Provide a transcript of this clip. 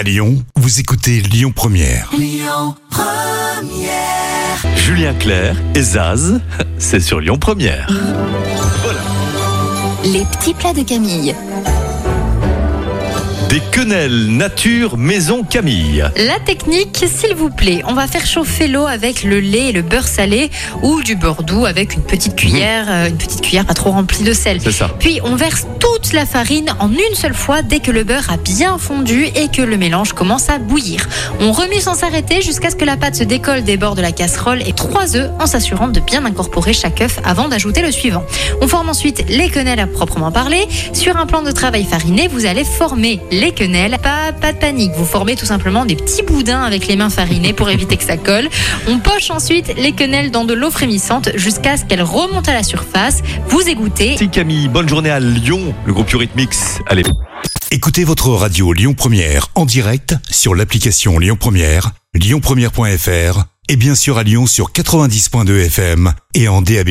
À Lyon, vous écoutez Lyon Première. Julien Clerc et Zaz, c'est sur Lyon Première. Voilà. Les petits plats de Camille. Des quenelles nature maison Camille. La technique, s'il vous plaît, on va faire chauffer l'eau avec le lait et le beurre salé ou du beurre doux avec une petite cuillère, euh, une petite cuillère pas trop remplie de sel. C'est ça. Puis on verse toute la farine en une seule fois dès que le beurre a bien fondu et que le mélange commence à bouillir. On remue sans s'arrêter jusqu'à ce que la pâte se décolle des bords de la casserole et trois œufs en s'assurant de bien incorporer chaque œuf avant d'ajouter le suivant. On forme ensuite les quenelles à proprement parler. Sur un plan de travail fariné, vous allez former les quenelles. Pas, pas de panique, vous formez tout simplement des petits boudins avec les mains farinées pour éviter que ça colle. On poche ensuite les quenelles dans de l'eau frémissante jusqu'à ce qu'elles remontent à la surface. Vous égouttez Merci Camille, bonne journée à Lyon, le groupe Eurythmix. Allez. Écoutez votre radio Lyon Première en direct sur l'application Lyon Première, lyonpremière.fr et bien sûr à Lyon sur 90.2 FM et en DAB+.